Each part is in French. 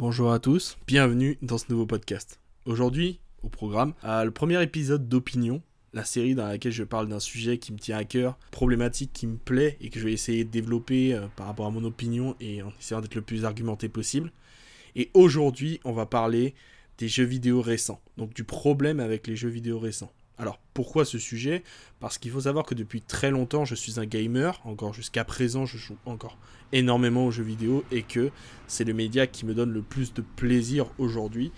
Bonjour à tous, bienvenue dans ce nouveau podcast. Aujourd'hui, au programme, le premier épisode d'Opinion, la série dans laquelle je parle d'un sujet qui me tient à cœur, problématique qui me plaît et que je vais essayer de développer euh, par rapport à mon opinion et en essayant d'être le plus argumenté possible. Et aujourd'hui, on va parler des jeux vidéo récents, donc du problème avec les jeux vidéo récents. Alors pourquoi ce sujet? Parce qu'il faut savoir que depuis très longtemps je suis un gamer, encore jusqu'à présent je joue encore énormément aux jeux vidéo et que c'est le média qui me donne le plus de plaisir aujourd'hui.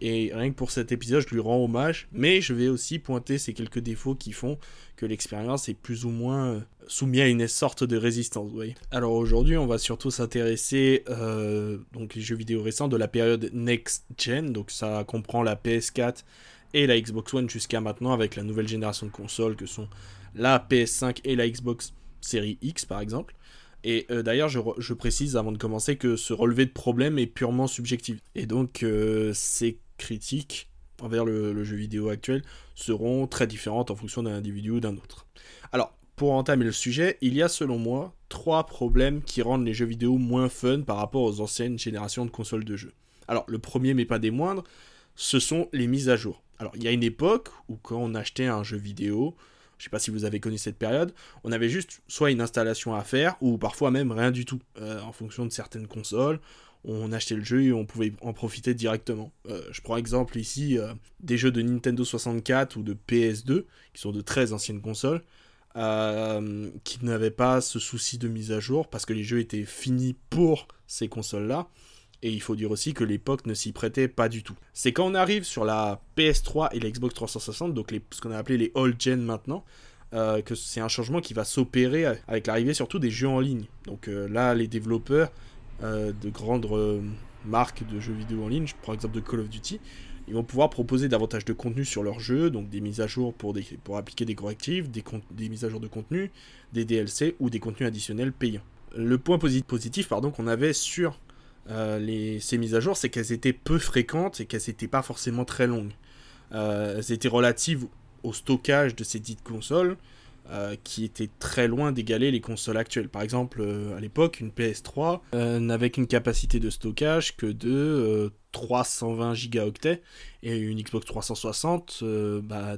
Et rien que pour cet épisode, je lui rends hommage, mais je vais aussi pointer ces quelques défauts qui font que l'expérience est plus ou moins euh, soumise à une sorte de résistance. Alors aujourd'hui, on va surtout s'intéresser euh, donc les jeux vidéo récents de la période next gen, donc ça comprend la PS4 et la Xbox One jusqu'à maintenant avec la nouvelle génération de consoles que sont la PS5 et la Xbox Series X par exemple. Et euh, d'ailleurs, je, précise avant de commencer que ce relevé de problème est purement subjectif. Et donc, euh, ces critiques envers le, jeu vidéo actuel seront très différentes en fonction d'un individu ou d'un autre. Alors, pour entamer le sujet, il y a selon moi trois problèmes qui rendent les jeux vidéo moins fun par rapport aux anciennes générations de consoles de jeux. Alors, le premier, mais pas des moindres, ce sont les mises à jour. Alors, il y a une époque où quand on achetait un jeu vidéo, je sais pas si vous avez connu cette période, on avait juste soit une installation à faire, ou parfois même rien du tout, euh, en fonction de certaines consoles. On achetait le jeu et on pouvait en profiter directement. Euh, je prends exemple ici euh, des jeux de Nintendo 64 ou de PS2, qui sont de très anciennes consoles, qui n'avaient pas ce souci de mise à jour, parce que les jeux étaient finis pour ces consoles-là. Et il faut dire aussi que l'époque ne s'y prêtait pas du tout. C'est quand on arrive sur la PS3 et la Xbox 360, donc ce qu'on a appelé les old gen maintenant, euh, que c'est un changement qui va s'opérer avec l'arrivée surtout des jeux en ligne. Donc euh, là, les développeurs euh, de grandes marques de jeux vidéo en ligne, je prends l'exemple de Call of Duty, ils vont pouvoir proposer davantage de contenu sur leur jeu, donc des mises à jour pour, appliquer des correctifs, des, des mises à jour de contenu, des DLC ou des contenus additionnels payants. Le point positif pardon, qu'on avait sur euh, ces mises à jour, c'est qu'elles étaient peu fréquentes et qu'elles n'étaient pas forcément très longues. Euh, elles étaient relatives au stockage de ces dites consoles, euh, qui étaient très loin d'égaler les consoles actuelles. Par exemple, à l'époque, une PS3 n'avait qu'une capacité de stockage que de 320 gigaoctets et une Xbox 360, bah,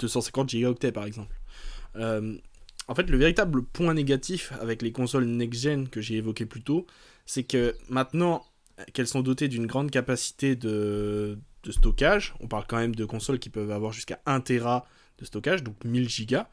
250 gigaoctets par exemple. En fait, le véritable point négatif avec les consoles next-gen que j'ai évoqué plus tôt, c'est que maintenant qu'elles sont dotées d'une grande capacité de, stockage, on parle quand même de consoles qui peuvent avoir jusqu'à 1 Tera de stockage, donc 1000 gigas,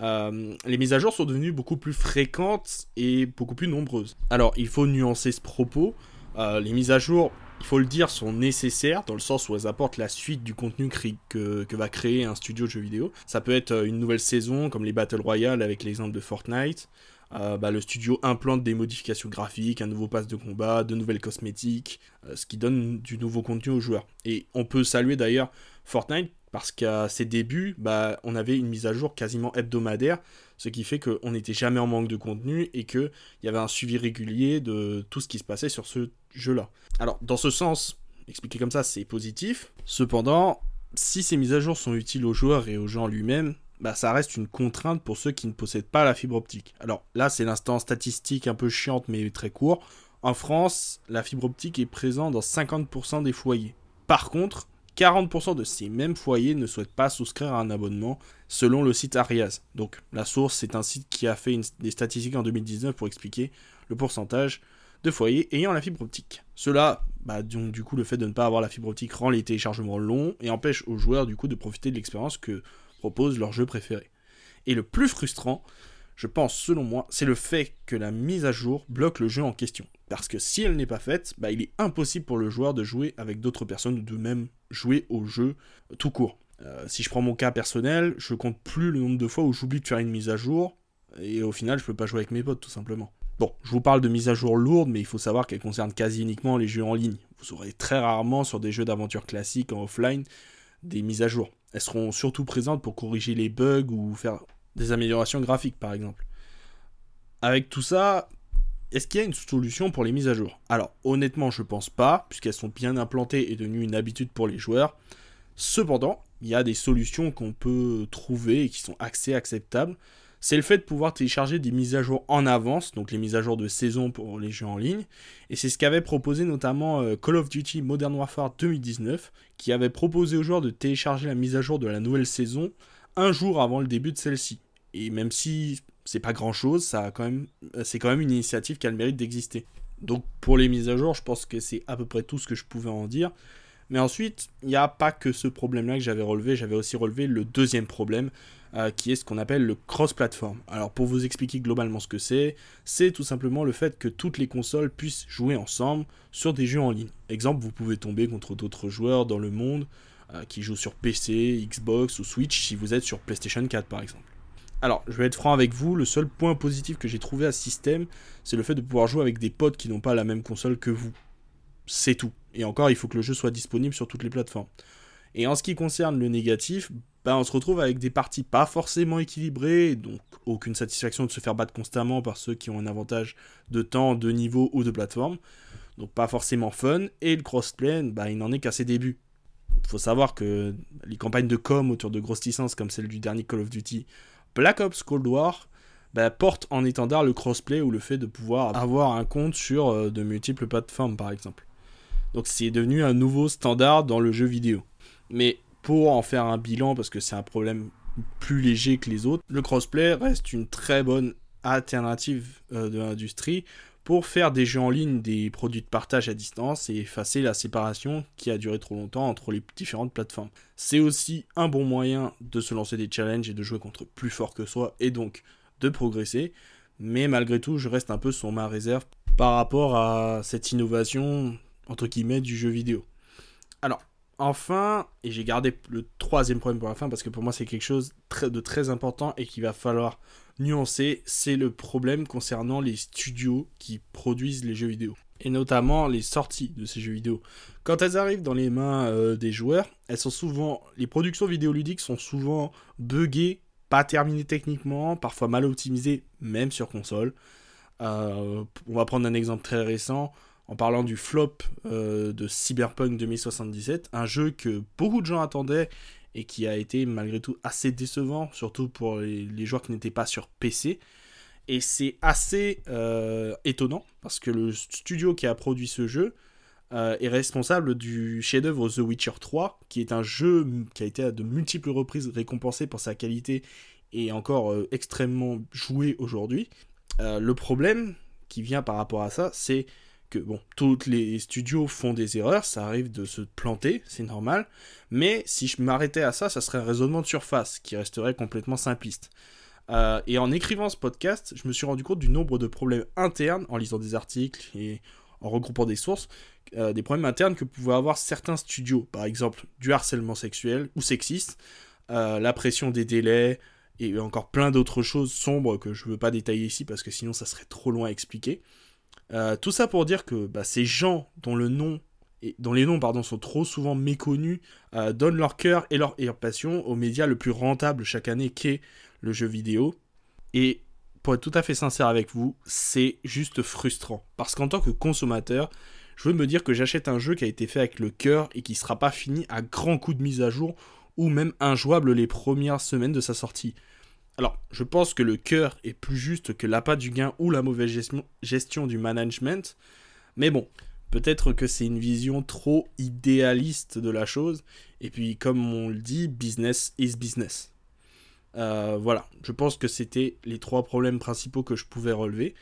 euh, les mises à jour sont devenues beaucoup plus fréquentes et beaucoup plus nombreuses. Alors, il faut nuancer ce propos. Euh, les mises à jour, il faut le dire, sont nécessaires dans le sens où elles apportent la suite du contenu que, que va créer un studio de jeux vidéo. Ça peut être une nouvelle saison, comme les Battle Royale avec l'exemple de Fortnite. Euh, bah, le studio implante des modifications graphiques, un nouveau pass de combat, de nouvelles cosmétiques, euh, ce qui donne du nouveau contenu aux joueurs. Et on peut saluer d'ailleurs Fortnite parce qu'à ses débuts, bah, on avait une mise à jour quasiment hebdomadaire, ce qui fait qu'on n'était jamais en manque de contenu et qu'il y avait un suivi régulier de tout ce qui se passait sur ce jeu-là. Alors, dans ce sens, expliqué comme ça, c'est positif. Cependant, si ces mises à jour sont utiles aux joueurs et aux gens lui-même, bah, ça reste une contrainte pour ceux qui ne possèdent pas la fibre optique. Alors là, c'est l'instant statistique un peu chiante mais très court. En France, la fibre optique est présente dans 50% des foyers. Par contre, 40% de ces mêmes foyers ne souhaitent pas souscrire à un abonnement selon le site Arias. Donc la source, c'est un site qui a fait des statistiques en 2019 pour expliquer le pourcentage de foyers ayant la fibre optique. Cela, bah, du coup, le fait de ne pas avoir la fibre optique rend les téléchargements longs et empêche aux joueurs du coup de profiter de l'expérience que proposent leur jeu préféré. Et le plus frustrant, je pense selon moi, c'est le fait que la mise à jour bloque le jeu en question. Parce que si elle n'est pas faite, bah, il est impossible pour le joueur de jouer avec d'autres personnes ou de même jouer au jeu tout court. Euh, si je prends mon cas personnel, je compte plus le nombre de fois où j'oublie de faire une mise à jour, et au final je peux pas jouer avec mes potes tout simplement. Bon, je vous parle de mise à jour lourde, mais il faut savoir qu'elle concerne quasi uniquement les jeux en ligne. Vous aurez très rarement sur des jeux d'aventure classiques en offline des mises à jour. Elles seront surtout présentes pour corriger les bugs ou faire des améliorations graphiques, par exemple. Avec tout ça, est-ce qu'il y a une solution pour les mises à jour? Alors, honnêtement, je pense pas, puisqu'elles sont bien implantées et devenues une habitude pour les joueurs. Cependant, il y a des solutions qu'on peut trouver et qui sont assez acceptables. c'est le fait de pouvoir télécharger des mises à jour en avance, donc les mises à jour de saison pour les jeux en ligne. Et c'est ce qu'avait proposé notamment euh, Call of Duty Modern Warfare 2019, qui avait proposé aux joueurs de télécharger la mise à jour de la nouvelle saison un jour avant le début de celle-ci. Et même si c'est pas grand chose, ça quand même, c'est quand même une initiative qui a le mérite d'exister. Donc pour les mises à jour, je pense que c'est à peu près tout ce que je pouvais en dire. Mais ensuite, il n'y a pas que ce problème-là que j'avais relevé, j'avais aussi relevé le deuxième problème, euh, qui est ce qu'on appelle le cross-platform. Alors pour vous expliquer globalement ce que c'est, c'est tout simplement le fait que toutes les consoles puissent jouer ensemble sur des jeux en ligne. Exemple, vous pouvez tomber contre d'autres joueurs dans le monde euh, qui jouent sur PC, Xbox ou Switch si vous êtes sur PlayStation 4 par exemple. Alors, je vais être franc avec vous, le seul point positif que j'ai trouvé à ce système, c'est le fait de pouvoir jouer avec des potes qui n'ont pas la même console que vous. C'est tout. Et encore, il faut que le jeu soit disponible sur toutes les plateformes. Et en ce qui concerne le négatif, bah, on se retrouve avec des parties pas forcément équilibrées, donc aucune satisfaction de se faire battre constamment par ceux qui ont un avantage de temps, de niveau ou de plateforme. Donc pas forcément fun. Et le crossplay, bah, il n'en est qu'à ses débuts. Il faut savoir que les campagnes de com autour de grosses licences comme celle du dernier Call of Duty, Black Ops Cold War, bah, portent en étendard le crossplay ou le fait de pouvoir avoir un compte sur euh, de multiples plateformes par exemple. Donc c'est devenu un nouveau standard dans le jeu vidéo. Mais pour en faire un bilan, parce que c'est un problème plus léger que les autres, le crossplay reste une très bonne alternative euh, de l'industrie pour faire des jeux en ligne, des produits de partage à distance et effacer la séparation qui a duré trop longtemps entre les différentes plateformes. C'est aussi un bon moyen de se lancer des challenges et de jouer contre plus fort que soi et donc de progresser. Mais malgré tout, je reste un peu sur ma réserve par rapport à cette innovation entre guillemets, du jeu vidéo. Alors, enfin, et j'ai gardé le troisième problème pour la fin parce que pour moi c'est quelque chose de très important et qu'il va falloir nuancer, c'est le problème concernant les studios qui produisent les jeux vidéo. Et notamment les sorties de ces jeux vidéo. Quand elles arrivent dans les mains euh, des joueurs, elles sont souvent. Les productions vidéoludiques sont souvent buggées, pas terminées techniquement, parfois mal optimisées, même sur console. Euh, on va prendre un exemple très récent en parlant du flop euh, de Cyberpunk 2077, un jeu que beaucoup de gens attendaient et qui a été malgré tout assez décevant, surtout pour les, joueurs qui n'étaient pas sur PC. Et c'est assez euh, étonnant parce que le studio qui a produit ce jeu euh, est responsable du chef-d'œuvre The Witcher 3, qui est un jeu qui a été à de multiples reprises récompensé pour sa qualité et encore extrêmement joué aujourd'hui. le problème qui vient par rapport à ça, c'est que bon, tous les studios font des erreurs, ça arrive de se planter, c'est normal, mais si je m'arrêtais à ça, ça serait un raisonnement de surface qui resterait complètement simpliste. Euh, et en écrivant ce podcast, je me suis rendu compte du nombre de problèmes internes en lisant des articles et en regroupant des sources, euh, des problèmes internes que pouvaient avoir certains studios, par exemple du harcèlement sexuel ou sexiste, euh, la pression des délais et encore plein d'autres choses sombres que je ne veux pas détailler ici parce que sinon ça serait trop loin à expliquer. Euh, tout ça pour dire que bah, ces gens dont les noms sont trop souvent méconnus euh, donnent leur cœur et leur, passion aux médias le plus rentable chaque année qu'est le jeu vidéo. Et pour être tout à fait sincère avec vous, c'est juste frustrant. Parce qu'en tant que consommateur, je veux me dire que j'achète un jeu qui a été fait avec le cœur et qui ne sera pas fini à grands coups de mise à jour ou même injouable les premières semaines de sa sortie. Alors, je pense que le cœur est plus juste que l'appât du gain ou la mauvaise gestion du management. Mais bon, peut-être que c'est une vision trop idéaliste de la chose. Et puis, comme on le dit, business is business. Euh, voilà, je pense que c'était les trois problèmes principaux que je pouvais relever.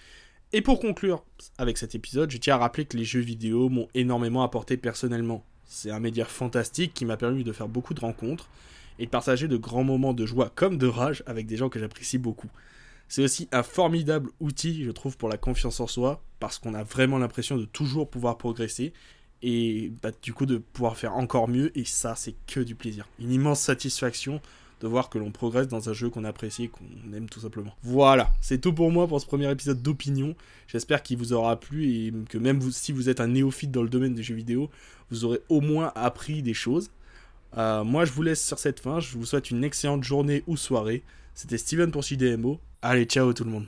Et pour conclure avec cet épisode, je tiens à rappeler que les jeux vidéo m'ont énormément apporté personnellement. C'est un média fantastique qui m'a permis de faire beaucoup de rencontres et de partager de grands moments de joie comme de rage avec des gens que j'apprécie beaucoup. C'est aussi un formidable outil, je trouve, pour la confiance en soi, parce qu'on a vraiment l'impression de toujours pouvoir progresser et bah, du coup de pouvoir faire encore mieux, et ça, c'est que du plaisir. Une immense satisfaction de voir que l'on progresse dans un jeu qu'on apprécie qu'on aime tout simplement. Voilà, c'est tout pour moi pour ce premier épisode d'opinion. J'espère qu'il vous aura plu et que même si vous êtes un néophyte dans le domaine des jeux vidéo, vous aurez au moins appris des choses. Euh, moi, je vous laisse sur cette fin. Je vous souhaite une excellente journée ou soirée. C'était Steven pour CDMO. Allez, ciao tout le monde.